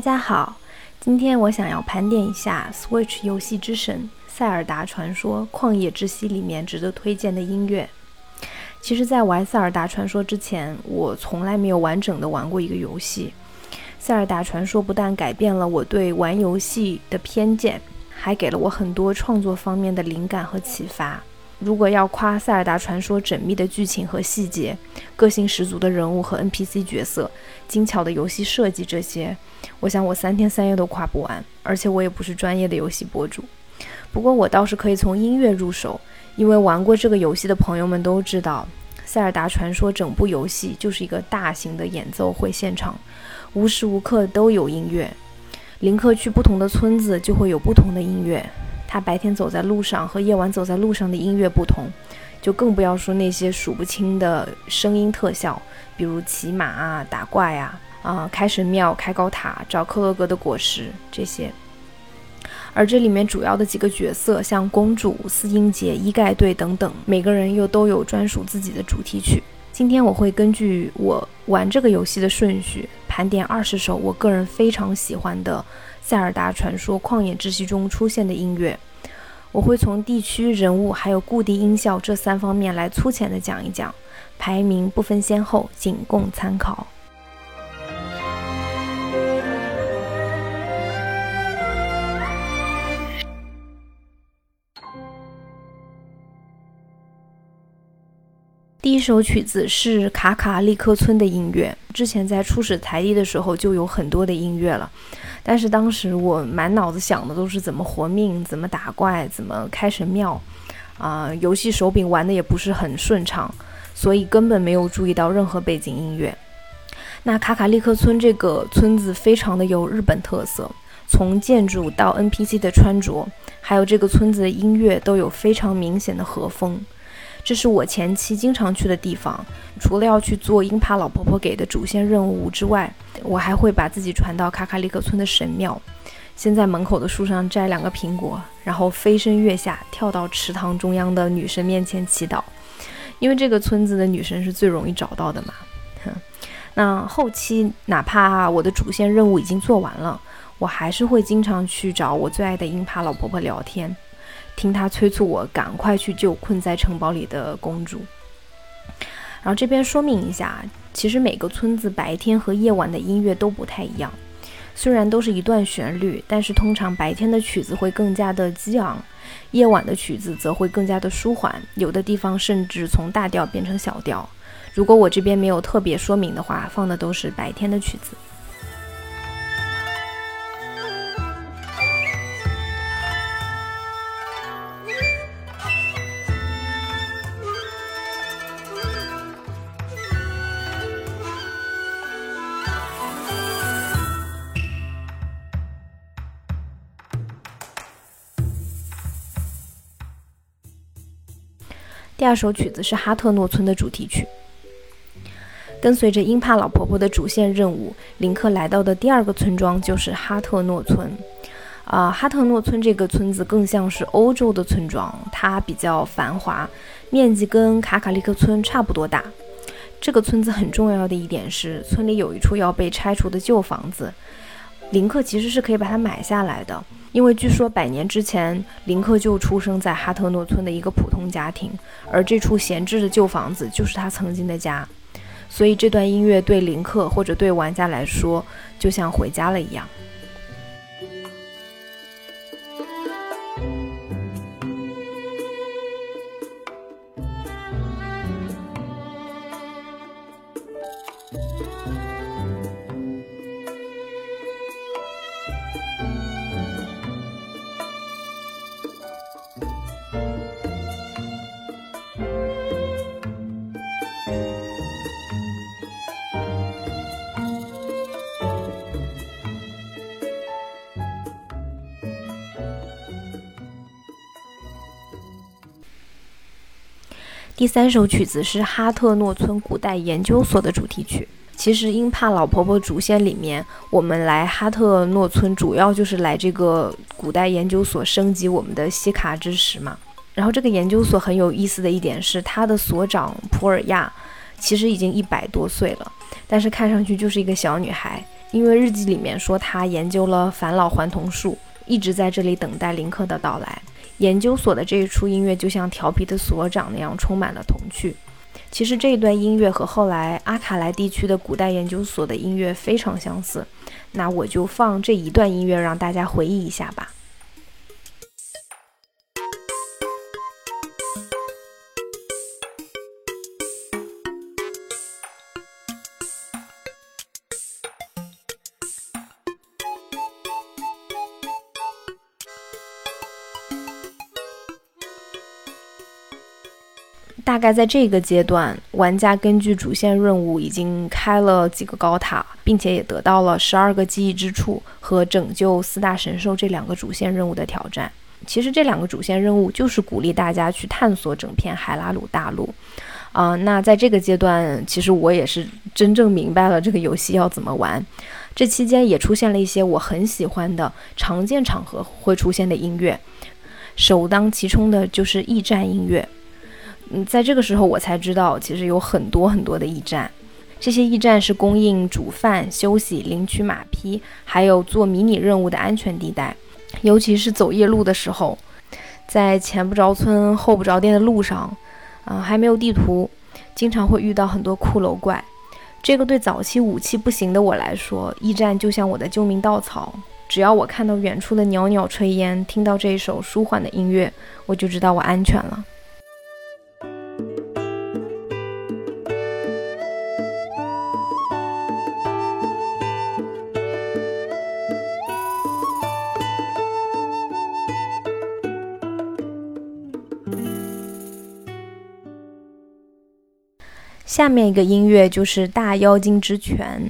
大家好，今天我想要盘点一下 Switch 游戏之神《塞尔达传说：旷野之息》里面值得推荐的音乐。其实，在玩《塞尔达传说》之前，我从来没有完整的玩过一个游戏。《塞尔达传说》不但改变了我对玩游戏的偏见，还给了我很多创作方面的灵感和启发。如果要夸《塞尔达传说》缜密的剧情和细节、个性十足的人物和 NPC 角色、精巧的游戏设计这些，我想我三天三夜都夸不完。而且我也不是专业的游戏博主，不过我倒是可以从音乐入手，因为玩过这个游戏的朋友们都知道，《塞尔达传说》整部游戏就是一个大型的演奏会现场，无时无刻都有音乐。林克去不同的村子，就会有不同的音乐。他白天走在路上和夜晚走在路上的音乐不同，就更不要说那些数不清的声音特效，比如骑马啊、打怪啊、啊开神庙、开高塔、找克洛格的果实这些。而这里面主要的几个角色，像公主、四音节、伊盖队等等，每个人又都有专属自己的主题曲。今天我会根据我玩这个游戏的顺序，盘点二十首我个人非常喜欢的。塞尔达传说：旷野之息中出现的音乐，我会从地区、人物还有固定音效这三方面来粗浅的讲一讲，排名不分先后，仅供参考。第一首曲子是卡卡利克村的音乐，之前在初始台地的时候就有很多的音乐了。但是当时我满脑子想的都是怎么活命、怎么打怪、怎么开神庙，啊，游戏手柄玩的也不是很顺畅，所以根本没有注意到任何背景音乐。那卡卡利克村这个村子非常的有日本特色，从建筑到 NPC 的穿着，还有这个村子的音乐都有非常明显的和风。这是我前期经常去的地方，除了要去做英帕老婆婆给的主线任务之外，我还会把自己传到卡卡里克村的神庙，先在门口的树上摘两个苹果，然后飞身跃下，跳到池塘中央的女神面前祈祷，因为这个村子的女神是最容易找到的嘛。那后期哪怕我的主线任务已经做完了，我还是会经常去找我最爱的英帕老婆婆聊天。听他催促我赶快去救困在城堡里的公主。然后这边说明一下，其实每个村子白天和夜晚的音乐都不太一样。虽然都是一段旋律，但是通常白天的曲子会更加的激昂，夜晚的曲子则会更加的舒缓，有的地方甚至从大调变成小调。如果我这边没有特别说明的话，放的都是白天的曲子。第二首曲子是哈特诺村的主题曲。跟随着英帕老婆婆的主线任务，林克来到的第二个村庄就是哈特诺村。啊，哈特诺村这个村子更像是欧洲的村庄，它比较繁华，面积跟卡卡利克村差不多大。这个村子很重要的一点是，村里有一处要被拆除的旧房子，林克其实是可以把它买下来的。因为据说百年之前，林克就出生在哈特诺村的一个普通家庭，而这处闲置的旧房子就是他曾经的家，所以这段音乐对林克或者对玩家来说，就像回家了一样。第三首曲子是哈特诺村古代研究所的主题曲。其实，英帕老婆婆主线里面，我们来哈特诺村主要就是来这个古代研究所升级我们的西卡之石嘛。然后，这个研究所很有意思的一点是，它的所长普尔亚其实已经一百多岁了，但是看上去就是一个小女孩。因为日记里面说她研究了返老还童术，一直在这里等待林克的到来。研究所的这一出音乐就像调皮的所长那样，充满了童趣。其实这一段音乐和后来阿卡莱地区的古代研究所的音乐非常相似。那我就放这一段音乐，让大家回忆一下吧。大概在这个阶段，玩家根据主线任务已经开了几个高塔，并且也得到了十二个记忆之处和拯救四大神兽这两个主线任务的挑战。其实这两个主线任务就是鼓励大家去探索整片海拉鲁大陆。啊，那在这个阶段，其实我也是真正明白了这个游戏要怎么玩。这期间也出现了一些我很喜欢的常见场合会出现的音乐，首当其冲的就是驿站音乐。嗯，在这个时候我才知道，其实有很多很多的驿站，这些驿站是供应煮饭、休息、领取马匹，还有做迷你任务的安全地带。尤其是走夜路的时候，在前不着村后不着店的路上，啊，还没有地图，经常会遇到很多骷髅怪。这个对早期武器不行的我来说，驿站就像我的救命稻草。只要我看到远处的袅袅炊烟，听到这一首舒缓的音乐，我就知道我安全了。下面一个音乐就是《大妖精之泉》，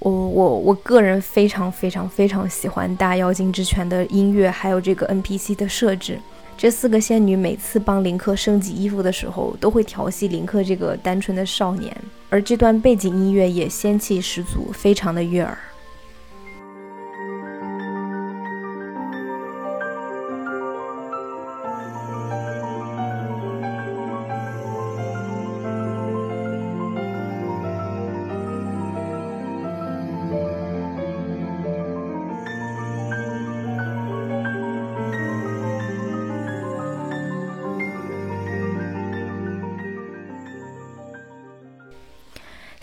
我我我个人非常非常非常喜欢《大妖精之泉》的音乐，还有这个 NPC 的设置。这四个仙女每次帮林克升级衣服的时候，都会调戏林克这个单纯的少年，而这段背景音乐也仙气十足，非常的悦耳。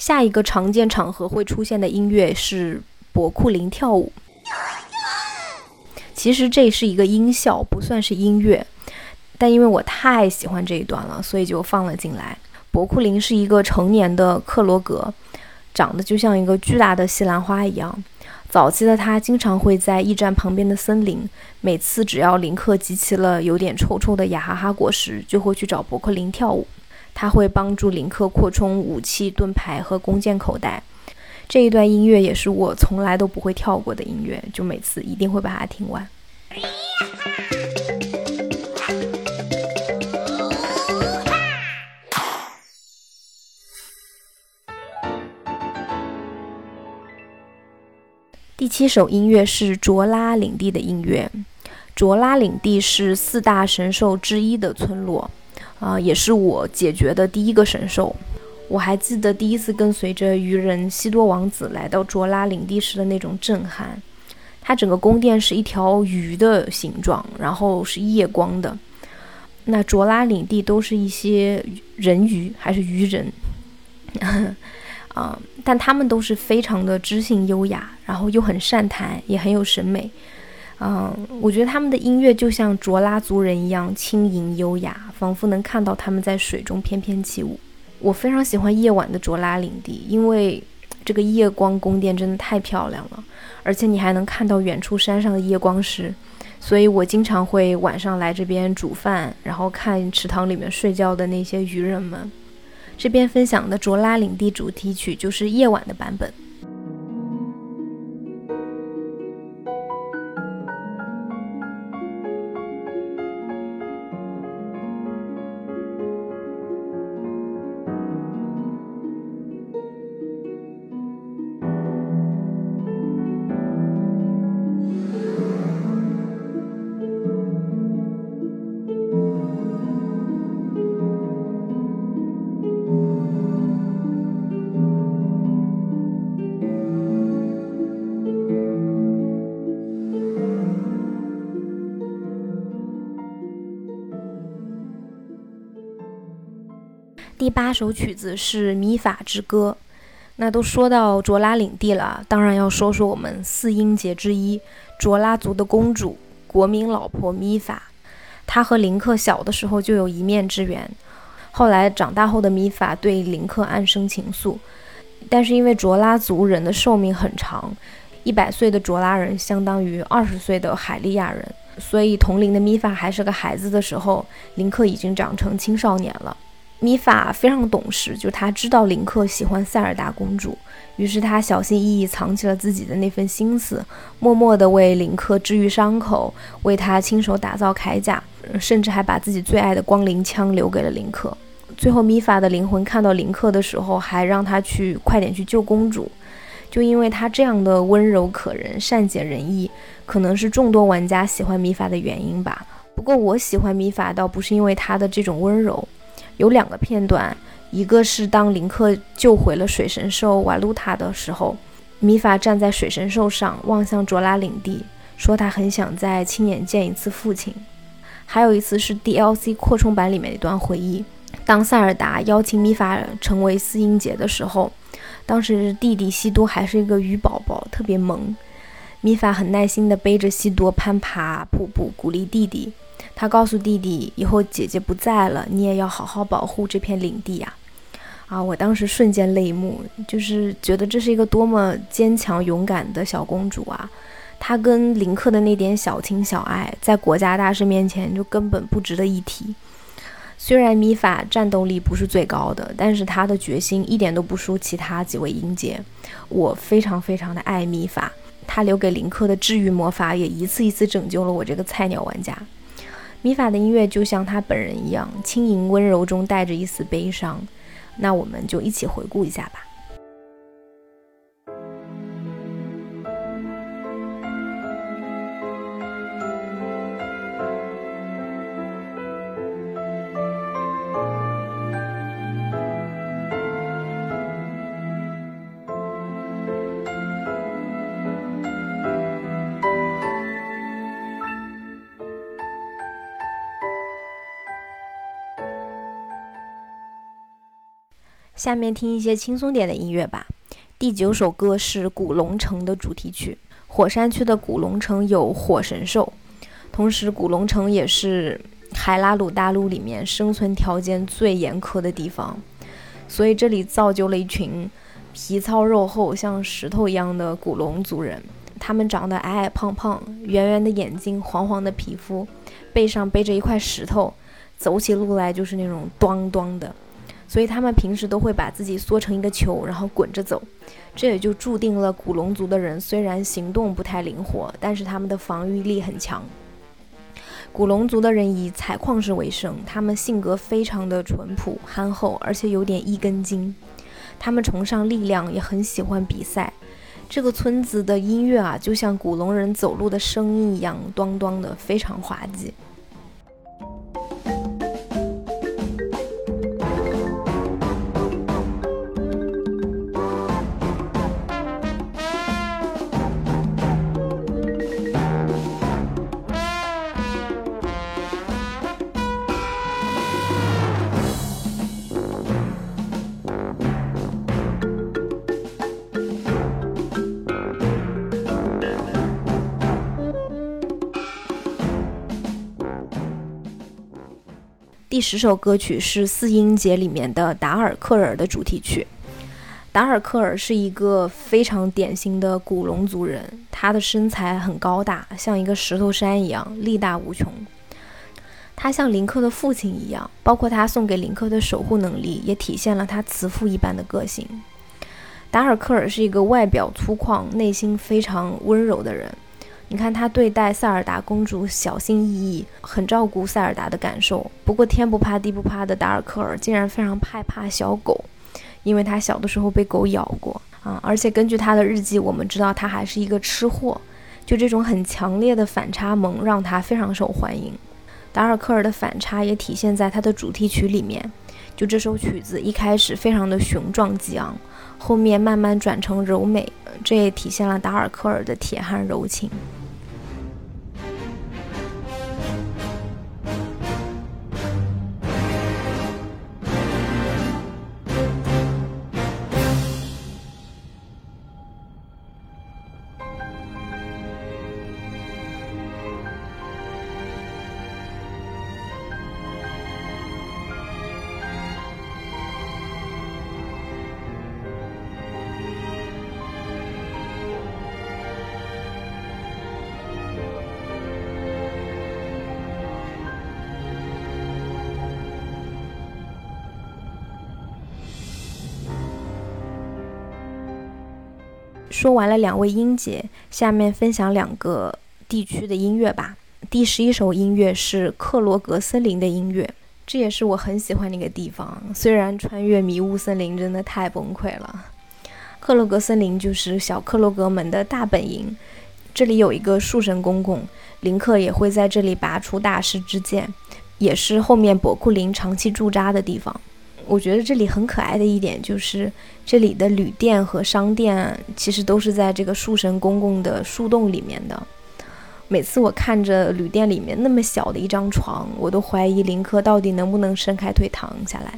下一个常见场合会出现的音乐是博库林跳舞。其实这是一个音效，不算是音乐，但因为我太喜欢这一段了，所以就放了进来。博库林是一个成年的克罗格，长得就像一个巨大的西兰花一样。早期的他经常会在驿站旁边的森林，每次只要林克集齐了有点臭臭的雅哈哈果实，就会去找博库林跳舞。他会帮助林克扩充武器盾牌和弓箭口袋。这一段音乐也是我从来都不会跳过的音乐，就每次一定会把它听完。第七首音乐是卓拉领地的音乐。卓拉领地是四大神兽之一的村落。啊，也是我解决的第一个神兽。我还记得第一次跟随着鱼人西多王子来到卓拉领地时的那种震撼。它整个宫殿是一条鱼的形状，然后是夜光的。那卓拉领地都是一些人鱼还是鱼人？啊，但他们都是非常的知性优雅，然后又很善谈，也很有审美。嗯，我觉得他们的音乐就像卓拉族人一样轻盈优雅，仿佛能看到他们在水中翩翩起舞。我非常喜欢夜晚的卓拉领地，因为这个夜光宫殿真的太漂亮了，而且你还能看到远处山上的夜光石，所以我经常会晚上来这边煮饭，然后看池塘里面睡觉的那些渔人们。这边分享的卓拉领地主题曲就是夜晚的版本。八首曲子是《米法之歌》。那都说到卓拉领地了，当然要说说我们四音节之一卓拉族的公主、国民老婆米法。她和林克小的时候就有一面之缘，后来长大后的米法对林克暗生情愫。但是因为卓拉族人的寿命很长，一百岁的卓拉人相当于二十岁的海利亚人，所以同龄的米法还是个孩子的时候，林克已经长成青少年了。米法非常懂事，就他知道林克喜欢塞尔达公主，于是他小心翼翼藏起了自己的那份心思，默默地为林克治愈伤口，为他亲手打造铠甲，甚至还把自己最爱的光灵枪留给了林克。最后，米法的灵魂看到林克的时候，还让他去快点去救公主，就因为他这样的温柔可人、善解人意，可能是众多玩家喜欢米法的原因吧。不过，我喜欢米法倒不是因为他的这种温柔。有两个片段，一个是当林克救回了水神兽瓦鲁塔的时候，米法站在水神兽上望向卓拉领地，说他很想再亲眼见一次父亲。还有一次是 DLC 扩充版里面一段回忆，当塞尔达邀请米法成为四音节的时候，当时弟弟西多还是一个鱼宝宝，特别萌。米法很耐心地背着西多攀爬瀑布，鼓励弟弟。他告诉弟弟：“以后姐姐不在了，你也要好好保护这片领地呀！”啊，我当时瞬间泪目，就是觉得这是一个多么坚强勇敢的小公主啊！她跟林克的那点小情小爱，在国家大事面前就根本不值得一提。虽然米法战斗力不是最高的，但是她的决心一点都不输其他几位英杰。我非常非常的爱米法，她留给林克的治愈魔法也一次一次拯救了我这个菜鸟玩家。米法的音乐就像他本人一样，轻盈温柔中带着一丝悲伤。那我们就一起回顾一下吧。下面听一些轻松点的音乐吧。第九首歌是古龙城的主题曲。火山区的古龙城有火神兽，同时古龙城也是海拉鲁大陆里面生存条件最严苛的地方，所以这里造就了一群皮糙肉厚、像石头一样的古龙族人。他们长得矮矮胖胖，圆圆的眼睛，黄黄的皮肤，背上背着一块石头，走起路来就是那种咚咚的。所以他们平时都会把自己缩成一个球，然后滚着走，这也就注定了古龙族的人虽然行动不太灵活，但是他们的防御力很强。古龙族的人以采矿石为生，他们性格非常的淳朴憨厚，而且有点一根筋。他们崇尚力量，也很喜欢比赛。这个村子的音乐啊，就像古龙人走路的声音一样，咚咚的，非常滑稽。第十首歌曲是四音节里面的达尔克尔的主题曲。达尔克尔是一个非常典型的古龙族人，他的身材很高大，像一个石头山一样，力大无穷。他像林克的父亲一样，包括他送给林克的守护能力，也体现了他慈父一般的个性。达尔克尔是一个外表粗犷、内心非常温柔的人。你看他对待塞尔达公主小心翼翼，很照顾塞尔达的感受。不过天不怕地不怕的达尔克尔竟然非常害怕小狗，因为他小的时候被狗咬过啊！而且根据他的日记，我们知道他还是一个吃货。就这种很强烈的反差萌，让他非常受欢迎。达尔克尔的反差也体现在他的主题曲里面。就这首曲子一开始非常的雄壮激昂，后面慢慢转成柔美，这也体现了达尔克尔的铁汉柔情。说完了两位音节，下面分享两个地区的音乐吧。第十一首音乐是克罗格森林的音乐，这也是我很喜欢的一个地方。虽然穿越迷雾森林真的太崩溃了。克罗格森林就是小克罗格们的大本营，这里有一个树神公公，林克也会在这里拔出大师之剑，也是后面伯库林长期驻扎的地方。我觉得这里很可爱的一点就是，这里的旅店和商店其实都是在这个树神公公的树洞里面的。每次我看着旅店里面那么小的一张床，我都怀疑林克到底能不能伸开腿躺下来。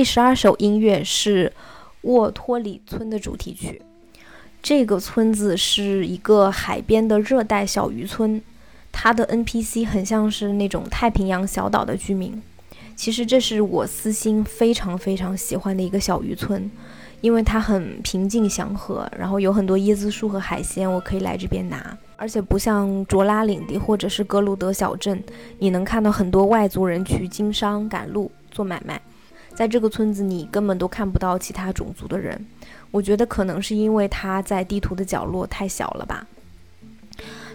第十二首音乐是沃托里村的主题曲。这个村子是一个海边的热带小渔村，它的 NPC 很像是那种太平洋小岛的居民。其实这是我私心非常非常喜欢的一个小渔村，因为它很平静祥和，然后有很多椰子树和海鲜，我可以来这边拿。而且不像卓拉领地或者是格鲁德小镇，你能看到很多外族人去经商、赶路、做买卖。在这个村子，你根本都看不到其他种族的人。我觉得可能是因为它在地图的角落太小了吧。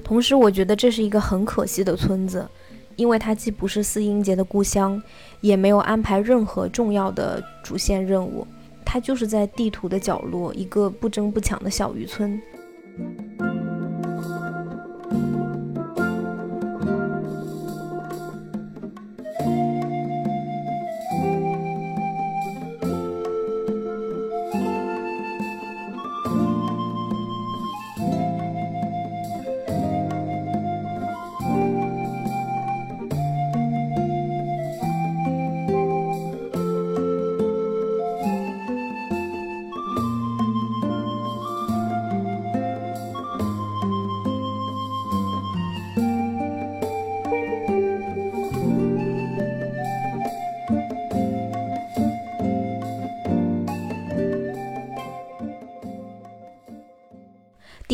同时，我觉得这是一个很可惜的村子，因为它既不是四英杰的故乡，也没有安排任何重要的主线任务。它就是在地图的角落，一个不争不抢的小渔村。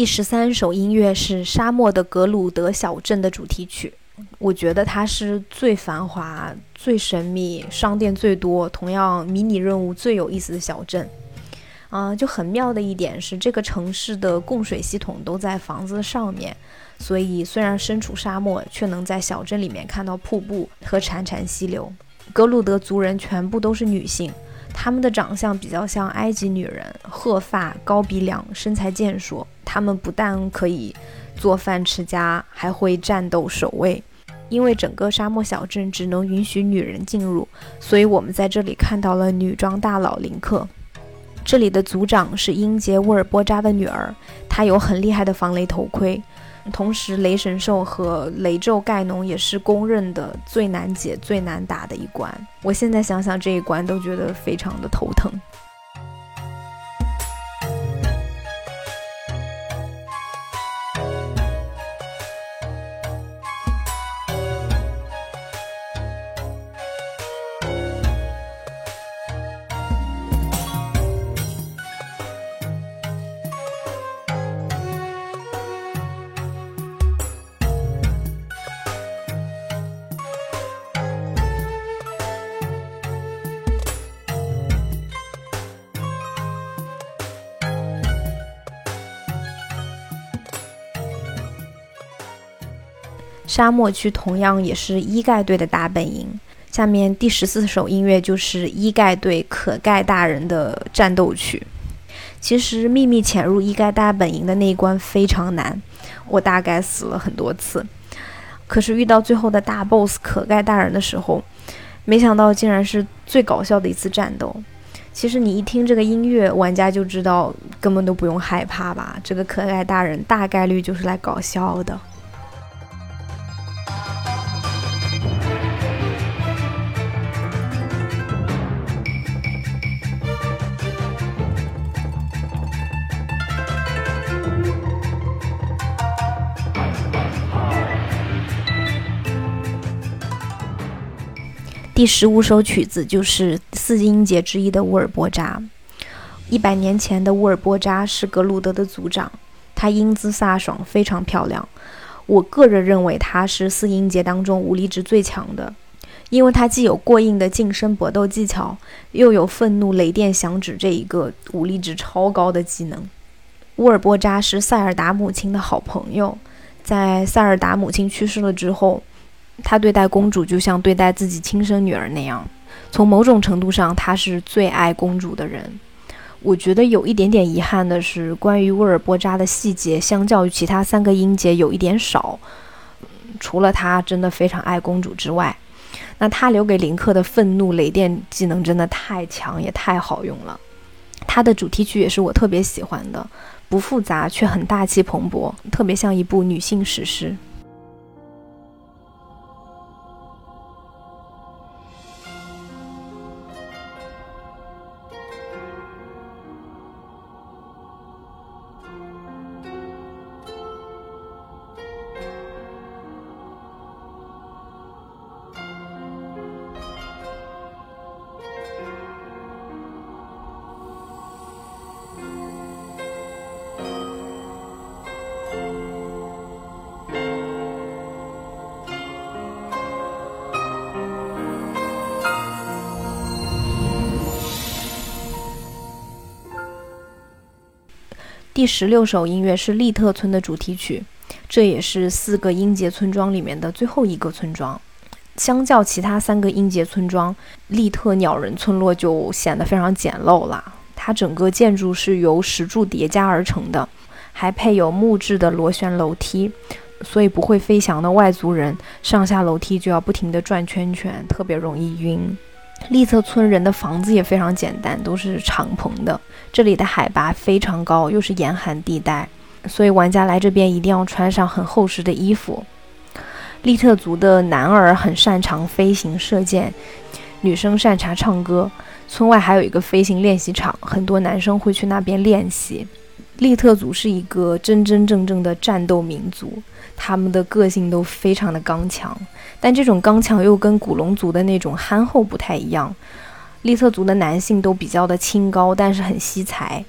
第十三首音乐是沙漠的格鲁德小镇的主题曲，我觉得它是最繁华、最神秘、商店最多、同样迷你任务最有意思的小镇。啊，就很妙的一点是，这个城市的供水系统都在房子上面，所以虽然身处沙漠，却能在小镇里面看到瀑布和潺潺溪流。格鲁德族人全部都是女性。他们的长相比较像埃及女人，褐发、高鼻梁，身材健硕。他们不但可以做饭持家，还会战斗守卫。因为整个沙漠小镇只能允许女人进入，所以我们在这里看到了女装大佬林克。这里的族长是英杰沃尔波扎的女儿，她有很厉害的防雷头盔。同时，雷神兽和雷咒盖农也是公认的最难解、最难打的一关。我现在想想这一关，都觉得非常的头疼。沙漠区同样也是伊盖队的大本营。下面第十四首音乐就是伊盖队可盖大人的战斗曲。其实秘密潜入伊盖大本营的那一关非常难，我大概死了很多次。可是遇到最后的大 boss 可盖大人的时候，没想到竟然是最搞笑的一次战斗。其实你一听这个音乐，玩家就知道根本都不用害怕吧？这个可爱大人大概率就是来搞笑的。第十五首曲子就是四音节之一的乌尔波扎。一百年前的乌尔波扎是格鲁德的族长，他英姿飒爽，非常漂亮。我个人认为他是四音节当中武力值最强的，因为他既有过硬的近身搏斗技巧，又有愤怒雷电响指这一个武力值超高的技能。乌尔波扎是塞尔达母亲的好朋友，在塞尔达母亲去世了之后。他对待公主就像对待自己亲生女儿那样，从某种程度上，他是最爱公主的人。我觉得有一点点遗憾的是，关于沃尔波扎的细节，相较于其他三个音节有一点少。除了他真的非常爱公主之外，那他留给林克的愤怒雷电技能真的太强，也太好用了。他的主题曲也是我特别喜欢的，不复杂却很大气蓬勃，特别像一部女性史诗。第十六首音乐是利特村的主题曲，这也是四个音节村庄里面的最后一个村庄。相较其他三个音节村庄，利特鸟人村落就显得非常简陋了。它整个建筑是由石柱叠加而成的，还配有木质的螺旋楼梯，所以不会飞翔的外族人上下楼梯就要不停地转圈圈，特别容易晕。利特村人的房子也非常简单，都是敞篷的。这里的海拔非常高，又是严寒地带，所以玩家来这边一定要穿上很厚实的衣服。利特族的男儿很擅长飞行射箭，女生擅长唱歌。村外还有一个飞行练习场，很多男生会去那边练习。利特族是一个真真正正的战斗民族，他们的个性都非常的刚强，但这种刚强又跟古龙族的那种憨厚不太一样。利特族的男性都比较的清高，但是很惜才。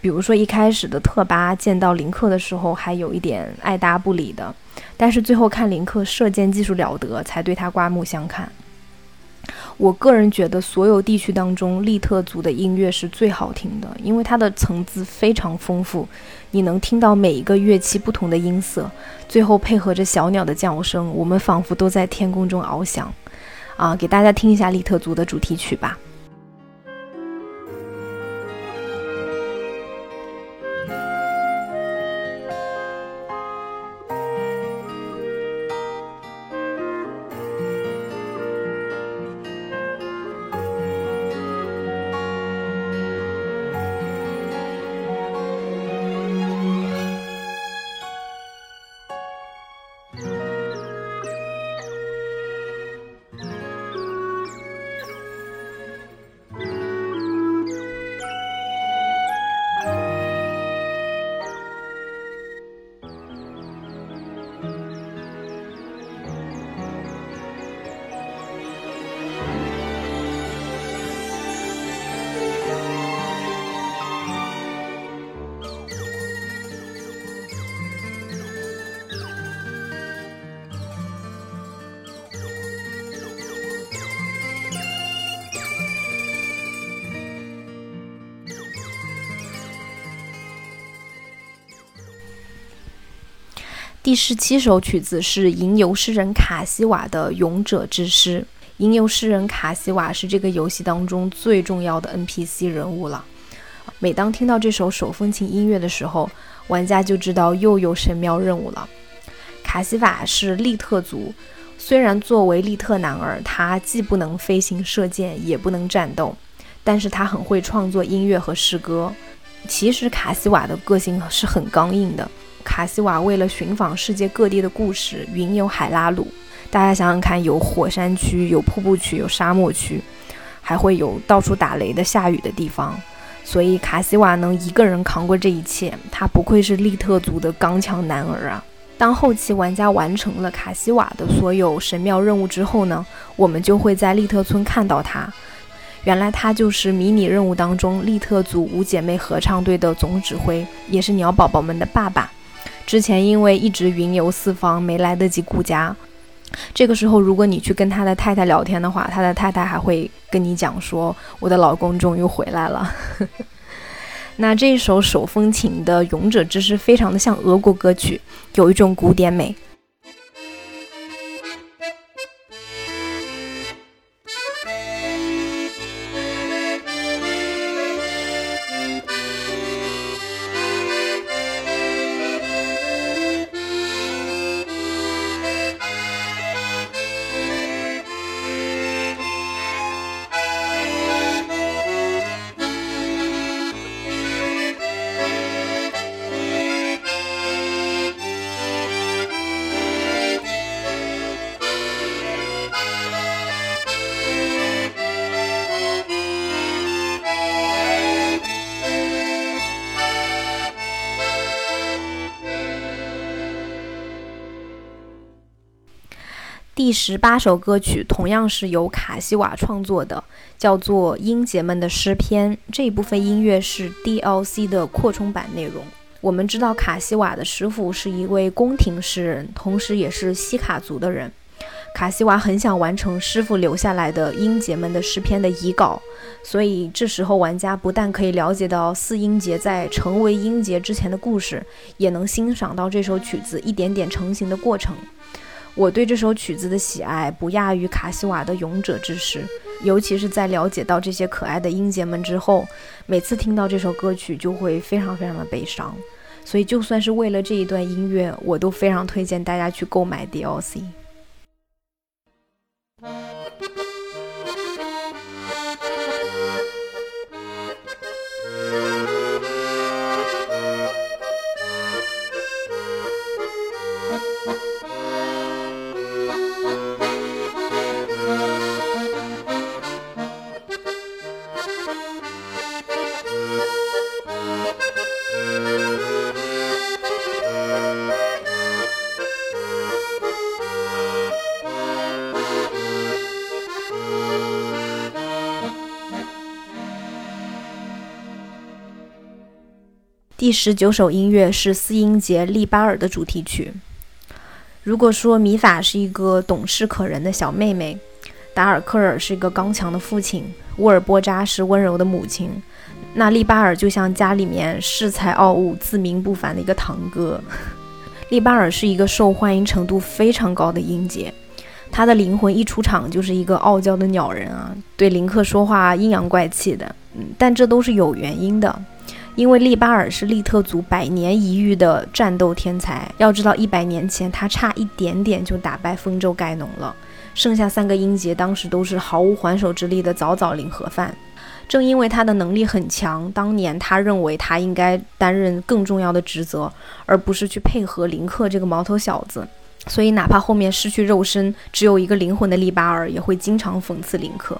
比如说一开始的特巴见到林克的时候，还有一点爱搭不理的，但是最后看林克射箭技术了得，才对他刮目相看。我个人觉得，所有地区当中，利特族的音乐是最好听的，因为它的层次非常丰富，你能听到每一个乐器不同的音色，最后配合着小鸟的叫声，我们仿佛都在天空中翱翔。啊，给大家听一下利特族的主题曲吧。第十七首曲子是吟游诗人卡西瓦的《勇者之诗》。吟游诗人卡西瓦是这个游戏当中最重要的 NPC 人物了。每当听到这首手风琴音乐的时候，玩家就知道又有神庙任务了。卡西瓦是利特族，虽然作为利特男儿，他既不能飞行射箭，也不能战斗，但是他很会创作音乐和诗歌。其实卡西瓦的个性是很刚硬的。卡西瓦为了寻访世界各地的故事，云游海拉鲁。大家想想看，有火山区，有瀑布区，有沙漠区，还会有到处打雷的、下雨的地方。所以卡西瓦能一个人扛过这一切，他不愧是利特族的刚强男儿啊！当后期玩家完成了卡西瓦的所有神庙任务之后呢，我们就会在利特村看到他。原来他就是迷你任务当中利特族五姐妹合唱队的总指挥，也是鸟宝宝们的爸爸。之前因为一直云游四方，没来得及顾家。这个时候，如果你去跟他的太太聊天的话，他的太太还会跟你讲说：“我的老公终于回来了。”那这一首手风琴的《勇者之诗》非常的像俄国歌曲，有一种古典美。第十八首歌曲同样是由卡西瓦创作的，叫做《英杰们的诗篇》。这一部分音乐是 DLC 的扩充版内容。我们知道卡西瓦的师傅是一位宫廷诗人，同时也是西卡族的人。卡西瓦很想完成师傅留下来的《英杰们的诗篇》的遗稿，所以这时候玩家不但可以了解到四英杰在成为英杰之前的故事，也能欣赏到这首曲子一点点成型的过程。我对这首曲子的喜爱不亚于卡西瓦的《勇者之诗》，尤其是在了解到这些可爱的音节们之后，每次听到这首歌曲就会非常非常的悲伤。所以，就算是为了这一段音乐，我都非常推荐大家去购买 DLC。第十九首音乐是四音节利巴尔的主题曲。如果说米法是一个懂事可人的小妹妹，达尔克尔是一个刚强的父亲，乌尔波扎是温柔的母亲，那利巴尔就像家里面恃才傲物、自命不凡的一个堂哥。利巴尔是一个受欢迎程度非常高的音节，他的灵魂一出场就是一个傲娇的鸟人啊，对林克说话阴阳怪气的，嗯，但这都是有原因的。因为利巴尔是利特族百年一遇的战斗天才，要知道一百年前他差一点点就打败丰州盖农了，剩下三个英杰当时都是毫无还手之力的早早领盒饭。正因为他的能力很强，当年他认为他应该担任更重要的职责，而不是去配合林克这个毛头小子，所以哪怕后面失去肉身，只有一个灵魂的利巴尔也会经常讽刺林克。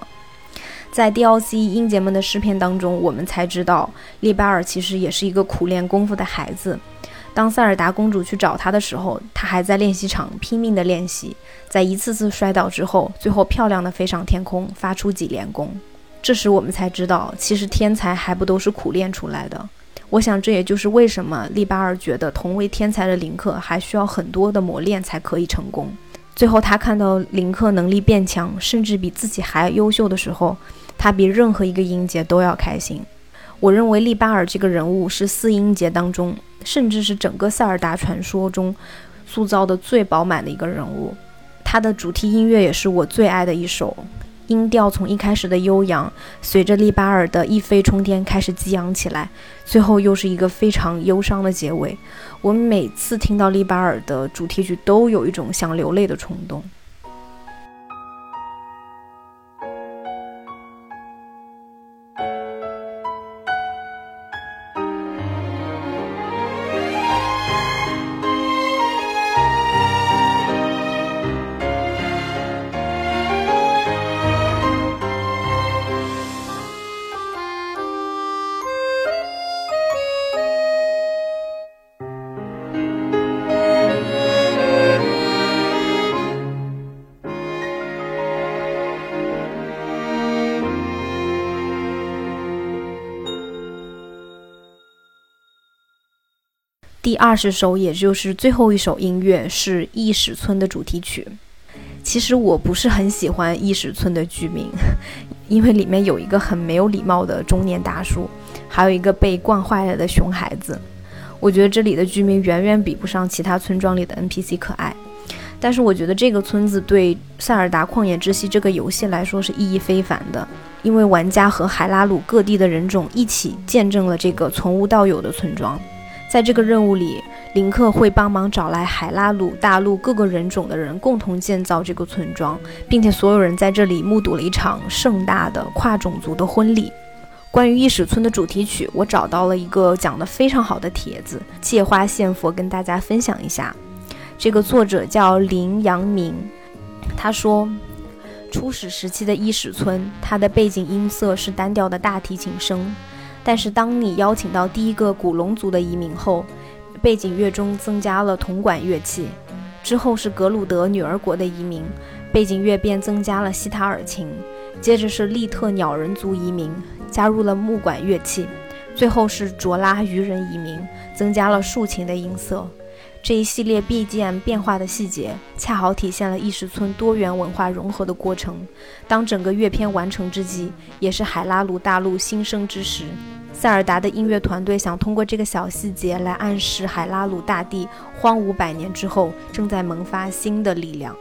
在 DLC 英杰们的诗篇当中，我们才知道利巴尔其实也是一个苦练功夫的孩子。当塞尔达公主去找他的时候，他还在练习场拼命的练习，在一次次摔倒之后，最后漂亮的飞上天空，发出几连弓。这时我们才知道，其实天才还不都是苦练出来的。我想这也就是为什么利巴尔觉得同为天才的林克还需要很多的磨练才可以成功。最后他看到林克能力变强，甚至比自己还优秀的时候。他比任何一个音节都要开心。我认为利巴尔这个人物是四音节当中，甚至是整个塞尔达传说中塑造的最饱满的一个人物。他的主题音乐也是我最爱的一首，音调从一开始的悠扬，随着利巴尔的一飞冲天开始激昂起来，最后又是一个非常忧伤的结尾。我每次听到利巴尔的主题曲，都有一种想流泪的冲动。二十首，也就是最后一首音乐是异史村的主题曲。其实我不是很喜欢异史村的居民，因为里面有一个很没有礼貌的中年大叔，还有一个被惯坏了的熊孩子。我觉得这里的居民远远比不上其他村庄里的 NPC 可爱。但是我觉得这个村子对《塞尔达旷野之息》这个游戏来说是意义非凡的，因为玩家和海拉鲁各地的人种一起见证了这个从无到有的村庄。在这个任务里，林克会帮忙找来海拉鲁大陆各个人种的人，共同建造这个村庄，并且所有人在这里目睹了一场盛大的跨种族的婚礼。关于异史村的主题曲，我找到了一个讲得非常好的帖子，借花献佛，跟大家分享一下。这个作者叫林阳明，他说，初始时期的伊始村，它的背景音色是单调的大提琴声。但是当你邀请到第一个古龙族的移民后，背景乐中增加了铜管乐器。之后是格鲁德女儿国的移民，背景乐便增加了西塔尔琴。接着是利特鸟人族移民，加入了木管乐器。最后是卓拉鱼人移民，增加了竖琴的音色。这一系列 BGM 变化的细节，恰好体现了异石村多元文化融合的过程。当整个乐片完成之际，也是海拉鲁大陆新生之时。塞尔达的音乐团队想通过这个小细节来暗示海拉鲁大地荒芜百年之后，正在萌发新的力量。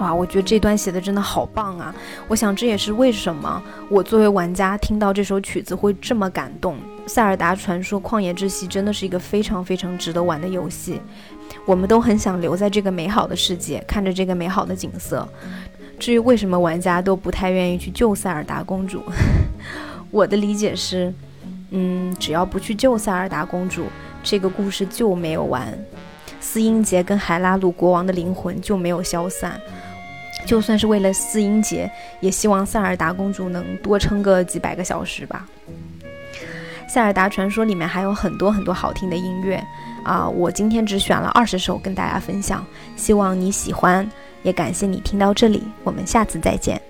哇，我觉得这段写的真的好棒啊！我想这也是为什么我作为玩家听到这首曲子会这么感动。《塞尔达传说：旷野之息》真的是一个非常非常值得玩的游戏，我们都很想留在这个美好的世界，看着这个美好的景色。至于为什么玩家都不太愿意去救塞尔达公主，我的理解是，嗯，只要不去救塞尔达公主，这个故事就没有完，斯英杰跟海拉鲁国王的灵魂就没有消散。就算是为了四音节，也希望塞尔达公主能多撑个几百个小时吧。《塞尔达传说》里面还有很多很多好听的音乐啊，我今天只选了二十首跟大家分享，希望你喜欢，也感谢你听到这里，我们下次再见。